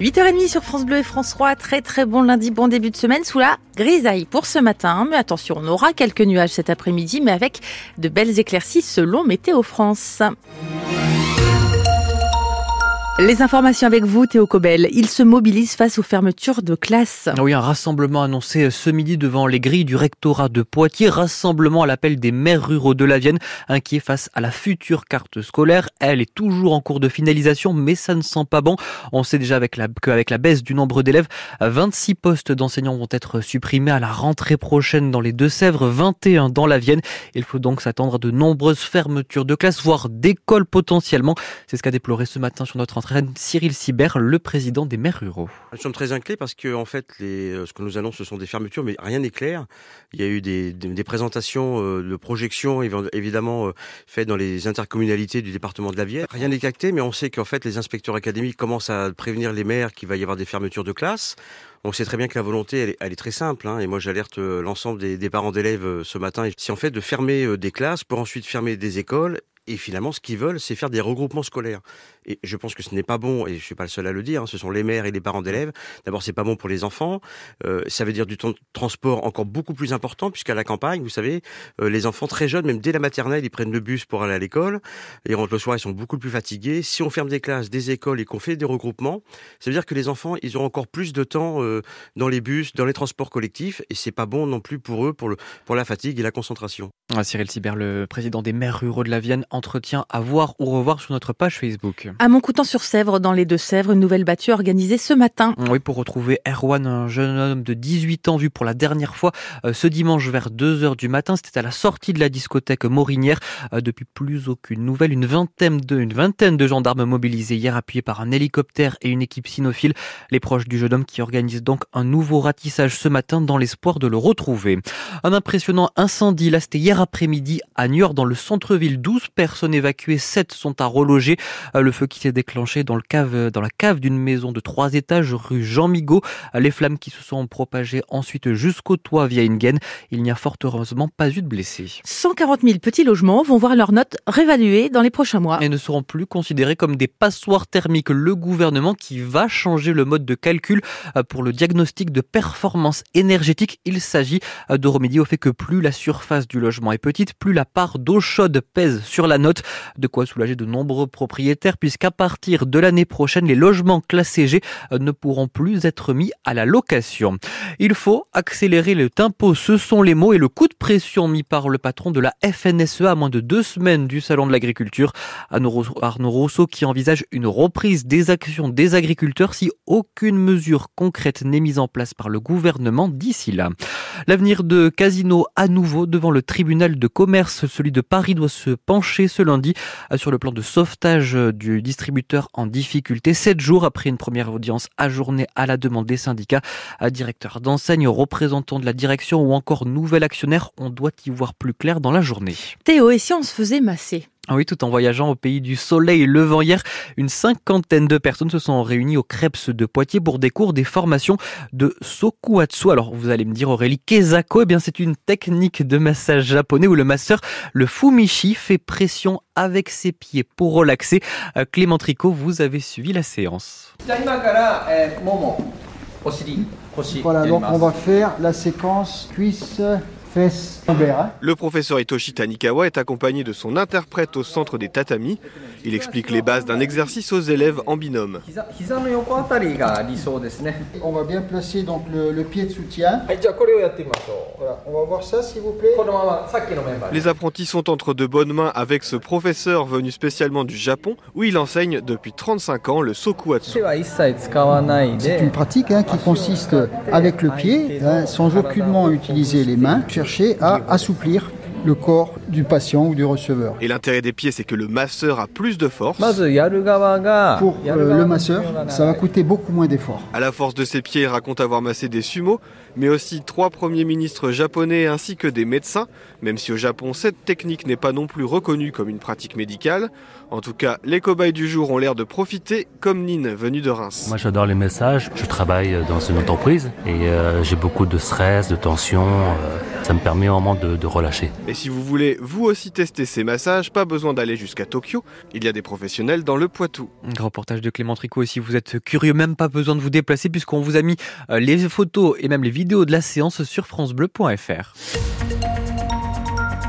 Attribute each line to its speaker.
Speaker 1: 8h30 sur France Bleu et France 3. Très très bon lundi, bon début de semaine sous la grisaille pour ce matin. Mais attention, on aura quelques nuages cet après-midi, mais avec de belles éclaircies selon Météo France. Les informations avec vous, Théo Cobel. Il se mobilise face aux fermetures de classes.
Speaker 2: Oui, un rassemblement annoncé ce midi devant les grilles du rectorat de Poitiers. Rassemblement à l'appel des maires ruraux de la Vienne, inquiets face à la future carte scolaire. Elle est toujours en cours de finalisation, mais ça ne sent pas bon. On sait déjà avec la, qu'avec la baisse du nombre d'élèves, 26 postes d'enseignants vont être supprimés à la rentrée prochaine dans les Deux-Sèvres, 21 dans la Vienne. Il faut donc s'attendre à de nombreuses fermetures de classes, voire d'écoles potentiellement. C'est ce qu'a déploré ce matin sur notre Cyril Sibert, le président des maires ruraux.
Speaker 3: Nous sommes très inquiets parce que en fait, euh, ce que nous annonce, ce sont des fermetures, mais rien n'est clair. Il y a eu des, des, présentations euh, de projections évidemment euh, faites dans les intercommunalités du département de la Vienne. Rien n'est acté, mais on sait qu'en fait, les inspecteurs académiques commencent à prévenir les maires qu'il va y avoir des fermetures de classes. On sait très bien que la volonté, elle est, très simple. Hein, et moi, j'alerte l'ensemble des, des, parents d'élèves ce matin. C'est en fait de fermer des classes pour ensuite fermer des écoles et finalement, ce qu'ils veulent, c'est faire des regroupements scolaires. Et je pense que ce n'est pas bon, et je suis pas le seul à le dire, hein, ce sont les maires et les parents d'élèves. D'abord, c'est pas bon pour les enfants. Euh, ça veut dire du temps de transport encore beaucoup plus important, puisqu'à la campagne, vous savez, euh, les enfants très jeunes, même dès la maternelle, ils prennent le bus pour aller à l'école. Et rentrent le soir, ils sont beaucoup plus fatigués. Si on ferme des classes, des écoles et qu'on fait des regroupements, ça veut dire que les enfants, ils auront encore plus de temps euh, dans les bus, dans les transports collectifs, et c'est pas bon non plus pour eux, pour, le, pour la fatigue et la concentration.
Speaker 2: Ah, Cyril Sibert, le président des maires ruraux de la Vienne, entretien à voir ou revoir sur notre page Facebook.
Speaker 1: À Montcoutan-sur-Sèvre, dans les Deux-Sèvres, une nouvelle battue organisée ce matin.
Speaker 2: Oui, pour retrouver Erwan, un jeune homme de 18 ans vu pour la dernière fois euh, ce dimanche vers 2h du matin. C'était à la sortie de la discothèque Morinière. Euh, depuis plus aucune nouvelle, une vingtaine de, une vingtaine de gendarmes mobilisés hier, appuyés par un hélicoptère et une équipe cynophile. Les proches du jeune homme qui organisent donc un nouveau ratissage ce matin dans l'espoir de le retrouver. Un impressionnant incendie, là c'était hier après-midi à Niort, dans le centre-ville. 12 personnes évacuées, 7 sont à reloger. Euh, le feu qui s'est déclenché dans, le cave, dans la cave d'une maison de 3 étages rue Jean Migaud. Euh, les flammes qui se sont propagées ensuite jusqu'au toit via Ingen. Il n'y a fort heureusement pas eu de blessés.
Speaker 1: 140 000 petits logements vont voir leurs notes réévaluées dans les prochains mois.
Speaker 2: Et ne seront plus considérés comme des passoires thermiques. Le gouvernement qui va changer le mode de calcul euh, pour le diagnostic de performance énergétique. Il s'agit de remédier au fait que plus la surface du logement est petite, plus la part d'eau chaude pèse sur la note. De quoi soulager de nombreux propriétaires puisqu'à partir de l'année prochaine, les logements classés G euh, ne pourront plus être mis à la location. Il faut accélérer le tempo, ce sont les mots et le coup de pression mis par le patron de la FNSEA à moins de deux semaines du Salon de l'Agriculture. Arnaud Rousseau qui envisage une reprise des actions des agriculteurs si aucune mesure concrète n'est mise en place par le gouvernement d'ici là. L'avenir de Casino à nouveau devant le tribunal de commerce, celui de Paris doit se pencher ce lundi euh, sur le plan de sauvetage euh, du distributeur en difficulté. Sept jours après une première audience ajournée à la demande des syndicats, à directeur d'enseigne, représentant de la direction ou encore nouvel actionnaire, on doit y voir plus clair dans la journée.
Speaker 1: Théo, et si on se faisait masser?
Speaker 2: Oui, tout en voyageant au pays du soleil levant hier, une cinquantaine de personnes se sont réunies au Krebs de Poitiers pour des cours des formations de Sokuatsu. Alors vous allez me dire Aurélie, Kezako, eh bien c'est une technique de massage japonais où le masseur, le Fumishi, fait pression avec ses pieds pour relaxer. Euh, Clément Tricot, vous avez suivi la séance.
Speaker 4: Voilà, donc on va faire la séquence cuisse
Speaker 5: Le professeur Hitoshi Tanikawa est accompagné de son interprète au centre des tatamis. Il explique les bases d'un exercice aux élèves en binôme.
Speaker 4: On va bien placer donc le, pied de soutien. on va voir ça s'il vous plaît.
Speaker 5: Les apprentis sont entre de bonnes mains avec ce professeur venu spécialement du Japon où il enseigne depuis 35 ans le sokuatsu.
Speaker 4: C'est une pratique hein, qui consiste avec le pied, hein, sans aucunement utiliser les mains, à assouplir le corps du patient ou du receveur.
Speaker 5: Et l'intérêt des pieds, c'est que le masseur a plus de force.
Speaker 4: Pour euh, le masseur, ça va coûter beaucoup moins d'efforts.
Speaker 5: À la force de ses pieds, il raconte avoir massé des sumo, mais aussi trois premiers ministres japonais ainsi que des médecins, même si au Japon, cette technique n'est pas non plus reconnue comme une pratique médicale. En tout cas, les cobayes du jour ont l'air de profiter, comme Nine, venu de Reims.
Speaker 6: Moi, j'adore les messages. Je travaille dans une entreprise et euh, j'ai beaucoup de stress, de tension. Euh, ça me permet vraiment de, de relâcher.
Speaker 5: Et si vous voulez vous aussi tester ces massages, pas besoin d'aller jusqu'à Tokyo, il y a des professionnels dans le Poitou.
Speaker 2: Un reportage de Clément Tricot si vous êtes curieux, même pas besoin de vous déplacer puisqu'on vous a mis euh, les photos et même les vidéos de la séance sur francebleu.fr.